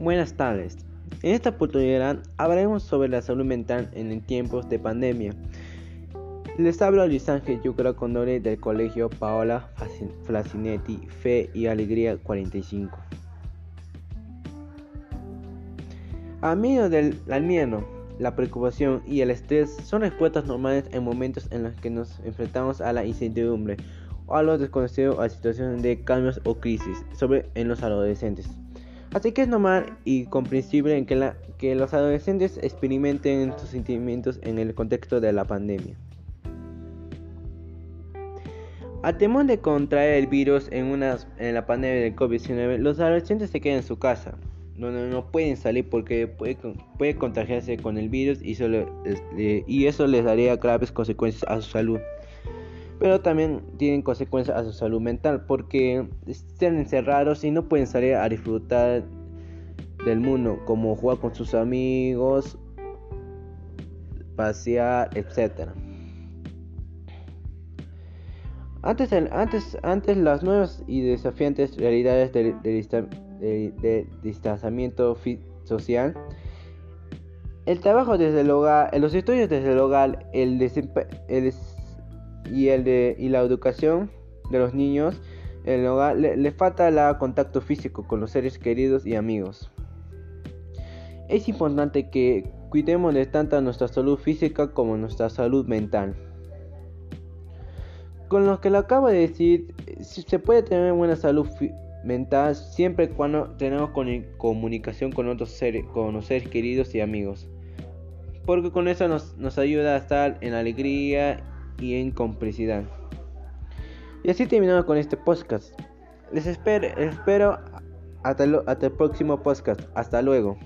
Buenas tardes. En esta oportunidad hablaremos sobre la salud mental en tiempos de pandemia. Les hablo Luis Ángel Yucra Condore del Colegio Paola Flacinetti Fe y Alegría 45. A medio del miedo, la preocupación y el estrés son respuestas normales en momentos en los que nos enfrentamos a la incertidumbre o a lo desconocido a situaciones de cambios o crisis, sobre en los adolescentes. Así que es normal y comprensible que, la, que los adolescentes experimenten sus sentimientos en el contexto de la pandemia. Al temor de contraer el virus en, en la pandemia del COVID-19, los adolescentes se quedan en su casa, donde no pueden salir porque puede, contagiarse con el virus y, y eso les daría graves consecuencias a su salud pero también tienen consecuencias a su salud mental porque están encerrados y no pueden salir a disfrutar del mundo, como jugar con sus amigos, pasear, etc. Antes, antes, antes las nuevas y desafiantes realidades del de, distanciamiento social, el trabajo desde el hogar, los estudios desde el hogar, el, el y, el de, y la educación de los niños el hogar, le, falta el contacto físico con los seres queridos y amigos. Es importante que cuidemos de tanto nuestra salud física como nuestra salud mental. Con lo que le acabo de decir, se puede tener buena salud mental siempre cuando tenemos comunicación con otros seres, con los seres queridos y amigos. Porque con eso nos, nos ayuda a estar en alegría y en complicidad. Y así terminamos con este podcast. Les espero, espero hasta, hasta el próximo podcast. Hasta luego.